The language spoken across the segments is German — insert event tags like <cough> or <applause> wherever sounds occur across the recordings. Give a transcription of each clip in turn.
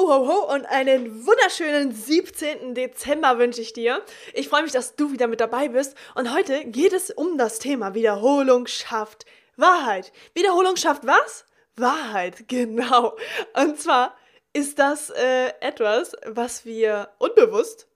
Ho, ho, und einen wunderschönen 17. Dezember wünsche ich dir. Ich freue mich, dass du wieder mit dabei bist. Und heute geht es um das Thema Wiederholung schafft Wahrheit. Wiederholung schafft was? Wahrheit, <laughs> genau. Und zwar ist das äh, etwas, was wir unbewusst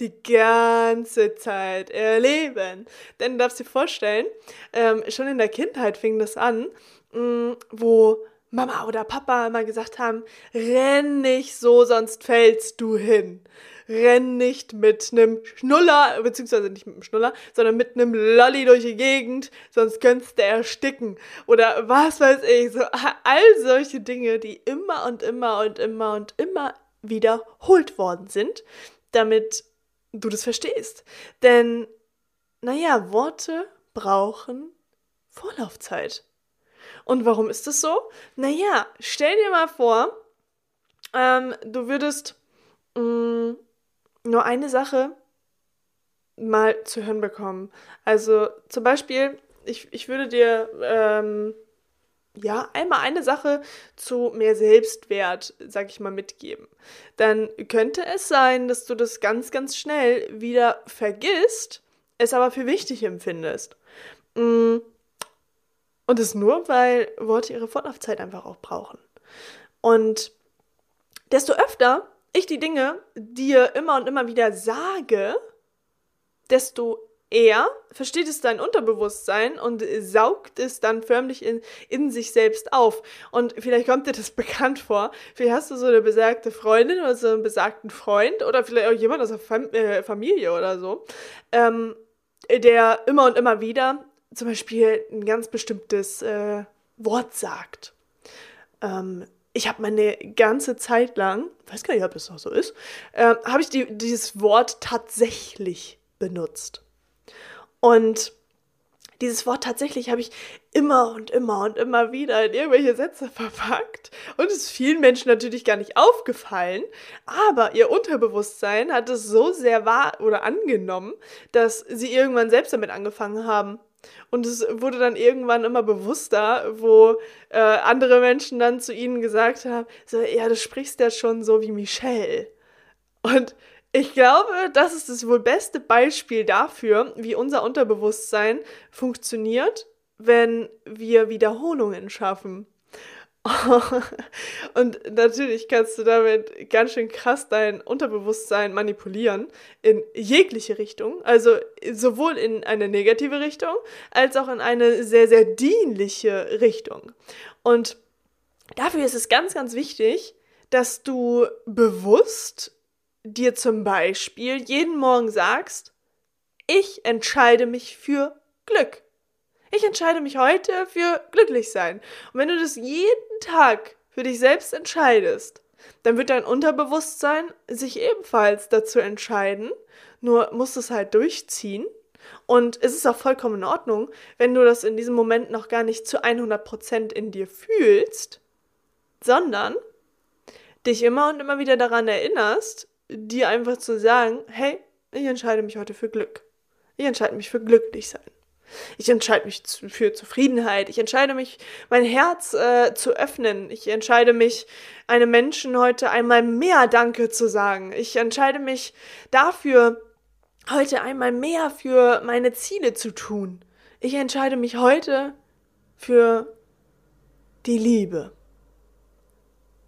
die ganze Zeit erleben. Denn du darfst dir vorstellen, ähm, schon in der Kindheit fing das an, mh, mm, wo Mama oder Papa immer gesagt haben, renn nicht so, sonst fällst du hin. Renn nicht mit einem Schnuller, beziehungsweise nicht mit einem Schnuller, sondern mit einem Lolli durch die Gegend, sonst könntest du ersticken. Oder was weiß ich, so all solche Dinge, die immer und immer und immer und immer wiederholt worden sind, damit du das verstehst. Denn, naja, Worte brauchen Vorlaufzeit. Und warum ist das so? Naja, stell dir mal vor, ähm, du würdest mh, mm, nur eine Sache mal zu hören bekommen. Also zum Beispiel, ich, ich würde dir ähm, ja einmal eine Sache zu mehr Selbstwert, sag ich mal, mitgeben. Dann könnte es sein, dass du das ganz, ganz schnell wieder vergisst, es aber für wichtig empfindest. Mm, und das nur, weil Worte ihre Fortlaufzeit einfach auch brauchen. Und desto öfter ich die Dinge dir immer und immer wieder sage, desto eher versteht es dein Unterbewusstsein und saugt es dann förmlich in, in sich selbst auf. Und vielleicht kommt dir das <laughs> bekannt vor. Vielleicht hast du so eine besagte Freundin oder so einen besagten Freund oder vielleicht auch jemand aus der Fam äh, Familie oder so, ähm, der immer und immer wieder zum Beispiel ein ganz bestimmtes äh, Wort sagt. Ähm, ich habe meine ganze Zeit lang, weiß gar nicht, ob es noch so ist, äh, habe ich die, dieses Wort tatsächlich benutzt. Und dieses Wort tatsächlich habe ich immer und immer und immer wieder in irgendwelche Sätze verpackt. Und es ist vielen Menschen natürlich gar nicht aufgefallen. Aber ihr Unterbewusstsein hat es so sehr wahr oder angenommen, dass sie irgendwann selbst damit angefangen haben, und es wurde dann irgendwann immer bewusster, wo äh, andere Menschen dann zu ihnen gesagt haben, so, ja, du sprichst ja schon so wie Michelle. Und ich glaube, das ist das wohl beste Beispiel dafür, wie unser Unterbewusstsein funktioniert, wenn wir Wiederholungen schaffen. <laughs> und natürlich kannst du damit ganz schön krass dein Unterbewusstsein manipulieren in jegliche Richtung, also sowohl in eine negative Richtung als auch in eine sehr, sehr dienliche Richtung. Und dafür ist es ganz, ganz wichtig, dass du bewusst dir zum Beispiel jeden Morgen sagst, ich entscheide mich für Glück. Ich entscheide mich heute für glücklich sein. Und wenn du das jeden Tag für dich selbst entscheidest, dann wird dein Unterbewusstsein sich ebenfalls dazu entscheiden, nur musst es halt durchziehen. Und es ist auch vollkommen in Ordnung, wenn du das in diesem Moment noch gar nicht zu 100% in dir fühlst, sondern dich immer und immer wieder daran erinnerst, dir einfach zu sagen, hey, ich entscheide mich heute für Glück. Ich entscheide mich für glücklich sein. Ich entscheide mich für Zufriedenheit. Ich entscheide mich, mein Herz äh, zu öffnen. Ich entscheide mich, einem Menschen heute einmal mehr Danke zu sagen. Ich entscheide mich dafür, heute einmal mehr für meine Ziele zu tun. Ich entscheide mich heute für die Liebe.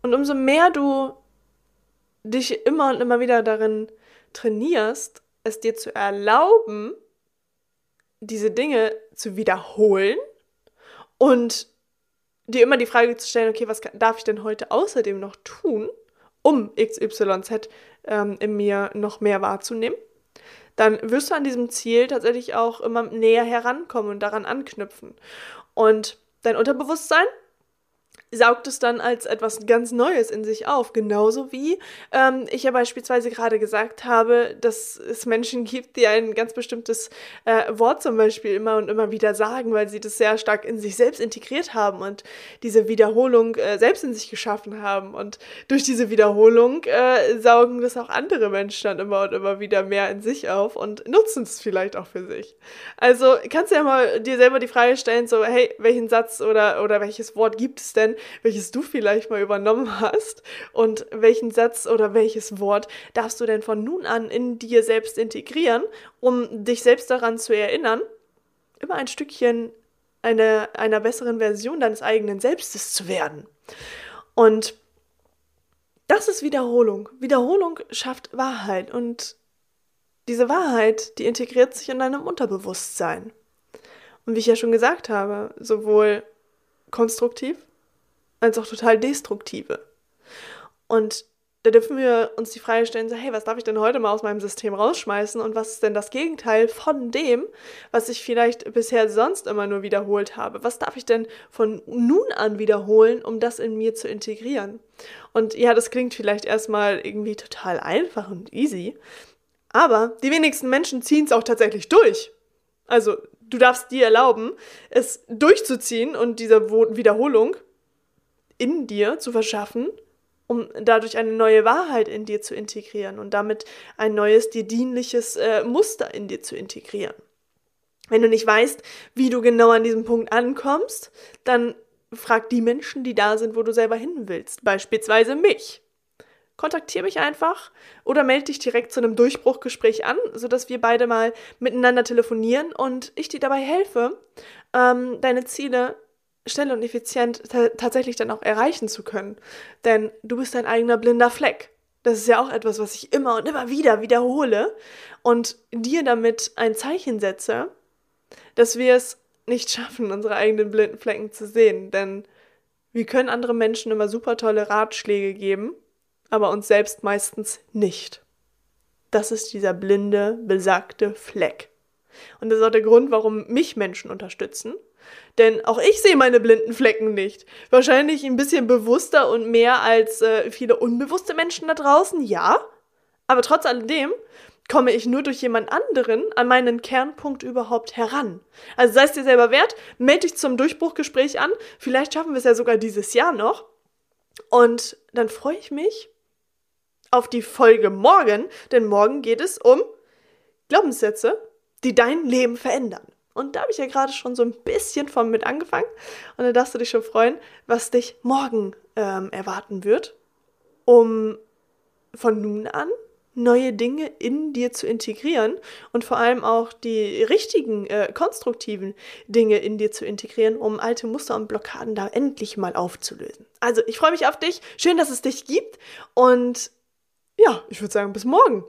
Und umso mehr du dich immer und immer wieder darin trainierst, es dir zu erlauben, diese Dinge zu wiederholen und dir immer die Frage zu stellen, okay, was darf ich denn heute außerdem noch tun, um XYZ ähm, in mir noch mehr wahrzunehmen, dann wirst du an diesem Ziel tatsächlich auch immer näher herankommen und daran anknüpfen. Und dein Unterbewusstsein saugt es dann als etwas ganz Neues in sich auf. Genauso wie ähm, ich ja beispielsweise gerade gesagt habe, dass es Menschen gibt, die ein ganz bestimmtes äh, Wort zum Beispiel immer und immer wieder sagen, weil sie das sehr stark in sich selbst integriert haben und diese Wiederholung äh, selbst in sich geschaffen haben. Und durch diese Wiederholung äh, saugen das auch andere Menschen dann immer und immer wieder mehr in sich auf und nutzen es vielleicht auch für sich. Also kannst du ja mal dir selber die Frage stellen, so, hey, welchen Satz oder, oder welches Wort gibt es denn, welches du vielleicht mal übernommen hast und welchen Satz oder welches Wort darfst du denn von nun an in dir selbst integrieren, um dich selbst daran zu erinnern, immer ein Stückchen eine, einer besseren Version deines eigenen Selbstes zu werden. Und das ist Wiederholung. Wiederholung schafft Wahrheit und diese Wahrheit, die integriert sich in deinem Unterbewusstsein. Und wie ich ja schon gesagt habe, sowohl konstruktiv als auch total destruktive. Und da dürfen wir uns die Frage stellen, so, hey, was darf ich denn heute mal aus meinem System rausschmeißen und was ist denn das Gegenteil von dem, was ich vielleicht bisher sonst immer nur wiederholt habe? Was darf ich denn von nun an wiederholen, um das in mir zu integrieren? Und ja, das klingt vielleicht erstmal irgendwie total einfach und easy, aber die wenigsten Menschen ziehen es auch tatsächlich durch. Also, du darfst dir erlauben, es durchzuziehen und diese Wiederholung in dir zu verschaffen, um dadurch eine neue Wahrheit in dir zu integrieren und damit ein neues, dir dienliches äh, Muster in dir zu integrieren. Wenn du nicht weißt, wie du genau an diesem Punkt ankommst, dann frag die Menschen, die da sind, wo du selber hin willst. Beispielsweise mich. Kontaktiere mich einfach oder melde dich direkt zu einem Durchbruchgespräch an, sodass wir beide mal miteinander telefonieren und ich dir dabei helfe, ähm, deine Ziele schnell und effizient tatsächlich dann auch erreichen zu können. Denn du bist dein eigener blinder Fleck. Das ist ja auch etwas, was ich immer und immer wieder wiederhole und dir damit ein Zeichen setze, dass wir es nicht schaffen, unsere eigenen blinden Flecken zu sehen. Denn wir können anderen Menschen immer super tolle Ratschläge geben, aber uns selbst meistens nicht. Das ist dieser blinde, besagte Fleck. Und das ist auch der Grund, warum mich Menschen unterstützen denn auch ich sehe meine blinden Flecken nicht. Wahrscheinlich ein bisschen bewusster und mehr als äh, viele unbewusste Menschen da draußen, ja. Aber trotz alledem komme ich nur durch jemand anderen an meinen Kernpunkt überhaupt heran. Also sei es dir selber wert, melde dich zum Durchbruchgespräch an. Vielleicht schaffen wir es ja sogar dieses Jahr noch. Und dann freue ich mich auf die Folge morgen, denn morgen geht es um Glaubenssätze, die dein Leben verändern. Und da habe ich ja gerade schon so ein bisschen von mit angefangen. Und da darfst du dich schon freuen, was dich morgen ähm, erwarten wird, um von nun an neue Dinge in dir zu integrieren und vor allem auch die richtigen, äh, konstruktiven Dinge in dir zu integrieren, um alte Muster und Blockaden da endlich mal aufzulösen. Also, ich freue mich auf dich. Schön, dass es dich gibt. Und ja, ich würde sagen, bis morgen.